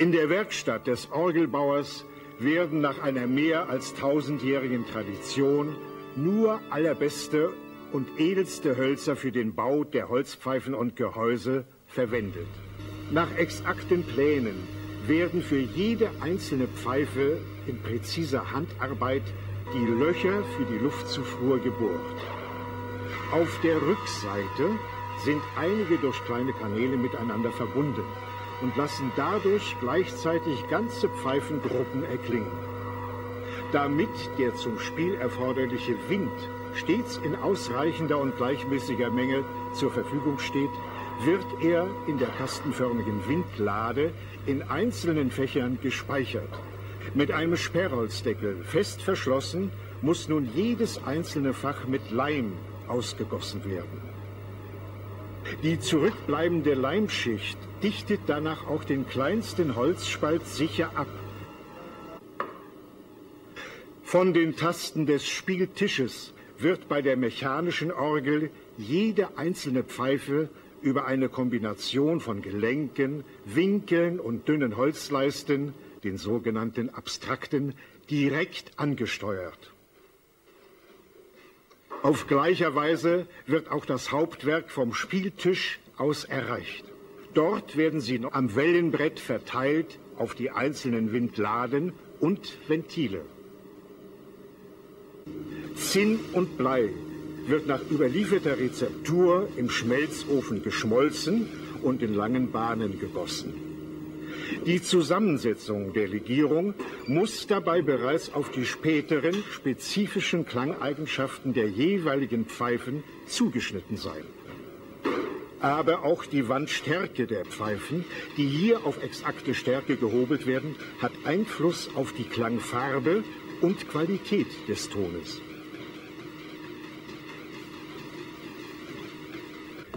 In der Werkstatt des Orgelbauers werden nach einer mehr als tausendjährigen Tradition nur allerbeste und edelste Hölzer für den Bau der Holzpfeifen und Gehäuse verwendet. Nach exakten Plänen werden für jede einzelne Pfeife in präziser Handarbeit die Löcher für die Luftzufuhr gebohrt. Auf der Rückseite sind einige durch kleine Kanäle miteinander verbunden und lassen dadurch gleichzeitig ganze Pfeifengruppen erklingen. Damit der zum Spiel erforderliche Wind stets in ausreichender und gleichmäßiger Menge zur Verfügung steht, wird er in der kastenförmigen Windlade in einzelnen Fächern gespeichert. Mit einem Sperrholzdeckel fest verschlossen muss nun jedes einzelne Fach mit Leim ausgegossen werden. Die zurückbleibende Leimschicht dichtet danach auch den kleinsten Holzspalt sicher ab. Von den Tasten des Spieltisches wird bei der mechanischen Orgel jede einzelne Pfeife über eine Kombination von Gelenken, Winkeln und dünnen Holzleisten, den sogenannten Abstrakten, direkt angesteuert. Auf gleicher Weise wird auch das Hauptwerk vom Spieltisch aus erreicht. Dort werden sie am Wellenbrett verteilt auf die einzelnen Windladen und Ventile. Zinn und Blei wird nach überlieferter Rezeptur im Schmelzofen geschmolzen und in langen Bahnen gegossen. Die Zusammensetzung der Legierung muss dabei bereits auf die späteren spezifischen Klangeigenschaften der jeweiligen Pfeifen zugeschnitten sein. Aber auch die Wandstärke der Pfeifen, die hier auf exakte Stärke gehobelt werden, hat Einfluss auf die Klangfarbe und Qualität des Tones.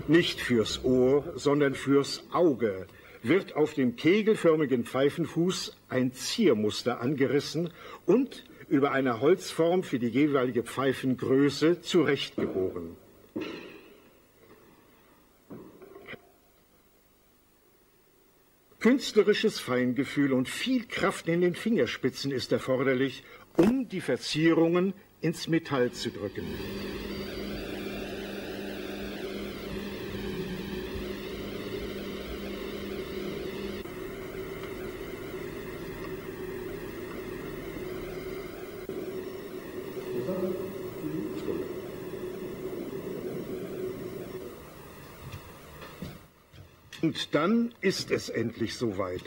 Nicht fürs Ohr, sondern fürs Auge wird auf dem kegelförmigen Pfeifenfuß ein Ziermuster angerissen und über eine Holzform für die jeweilige Pfeifengröße zurechtgebogen. Künstlerisches Feingefühl und viel Kraft in den Fingerspitzen ist erforderlich, um die Verzierungen ins Metall zu drücken. Und dann ist es endlich soweit.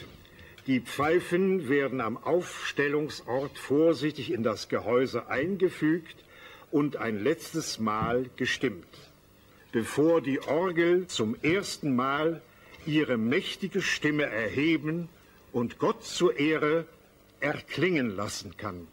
Die Pfeifen werden am Aufstellungsort vorsichtig in das Gehäuse eingefügt und ein letztes Mal gestimmt, bevor die Orgel zum ersten Mal ihre mächtige Stimme erheben und Gott zur Ehre erklingen lassen kann.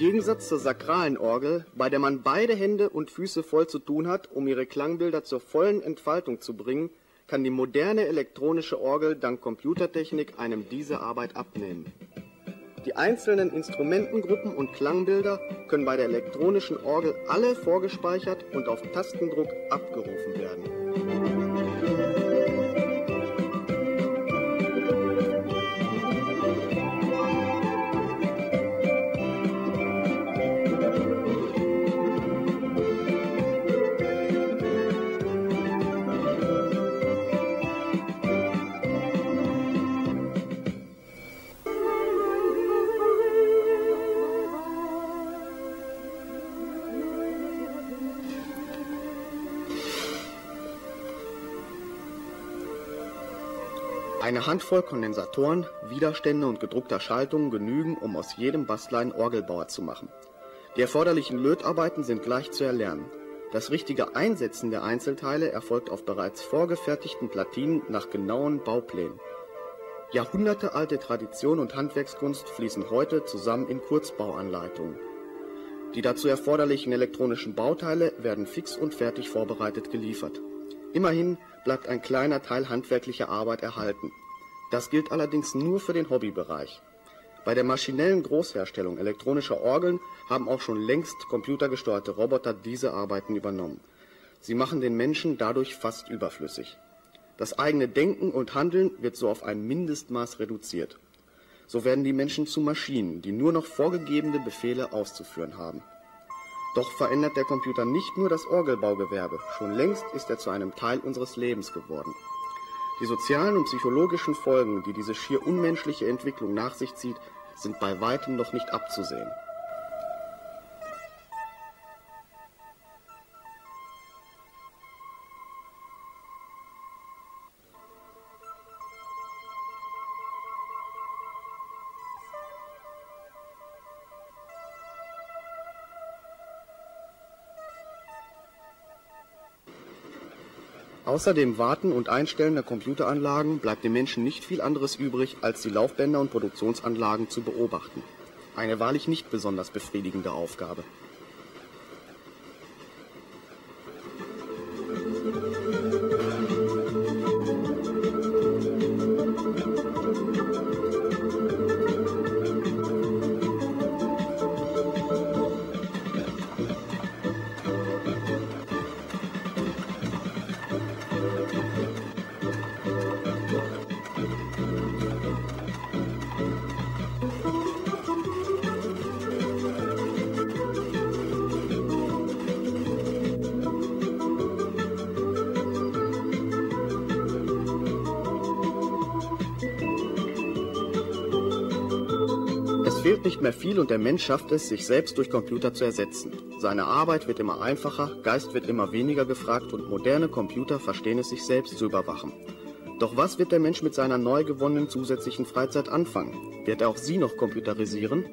Gegensatz zur sakralen Orgel, bei der man beide Hände und Füße voll zu tun hat, um ihre Klangbilder zur vollen Entfaltung zu bringen, kann die moderne elektronische Orgel dank Computertechnik einem diese Arbeit abnehmen. Die einzelnen Instrumentengruppen und Klangbilder können bei der elektronischen Orgel alle vorgespeichert und auf Tastendruck abgerufen werden. Eine Handvoll Kondensatoren, Widerstände und gedruckter Schaltungen genügen, um aus jedem Bastler einen Orgelbauer zu machen. Die erforderlichen Lötarbeiten sind leicht zu erlernen. Das richtige Einsetzen der Einzelteile erfolgt auf bereits vorgefertigten Platinen nach genauen Bauplänen. Jahrhundertealte Tradition und Handwerkskunst fließen heute zusammen in Kurzbauanleitungen. Die dazu erforderlichen elektronischen Bauteile werden fix und fertig vorbereitet geliefert. Immerhin bleibt ein kleiner Teil handwerklicher Arbeit erhalten. Das gilt allerdings nur für den Hobbybereich. Bei der maschinellen Großherstellung elektronischer Orgeln haben auch schon längst computergesteuerte Roboter diese Arbeiten übernommen. Sie machen den Menschen dadurch fast überflüssig. Das eigene Denken und Handeln wird so auf ein Mindestmaß reduziert. So werden die Menschen zu Maschinen, die nur noch vorgegebene Befehle auszuführen haben. Doch verändert der Computer nicht nur das Orgelbaugewerbe, schon längst ist er zu einem Teil unseres Lebens geworden. Die sozialen und psychologischen Folgen, die diese schier unmenschliche Entwicklung nach sich zieht, sind bei weitem noch nicht abzusehen. Außer dem Warten und Einstellen der Computeranlagen bleibt dem Menschen nicht viel anderes übrig, als die Laufbänder und Produktionsanlagen zu beobachten. Eine wahrlich nicht besonders befriedigende Aufgabe. Fehlt nicht mehr viel und der Mensch schafft es, sich selbst durch Computer zu ersetzen. Seine Arbeit wird immer einfacher, Geist wird immer weniger gefragt und moderne Computer verstehen es, sich selbst zu überwachen. Doch was wird der Mensch mit seiner neu gewonnenen zusätzlichen Freizeit anfangen? Wird er auch sie noch computerisieren?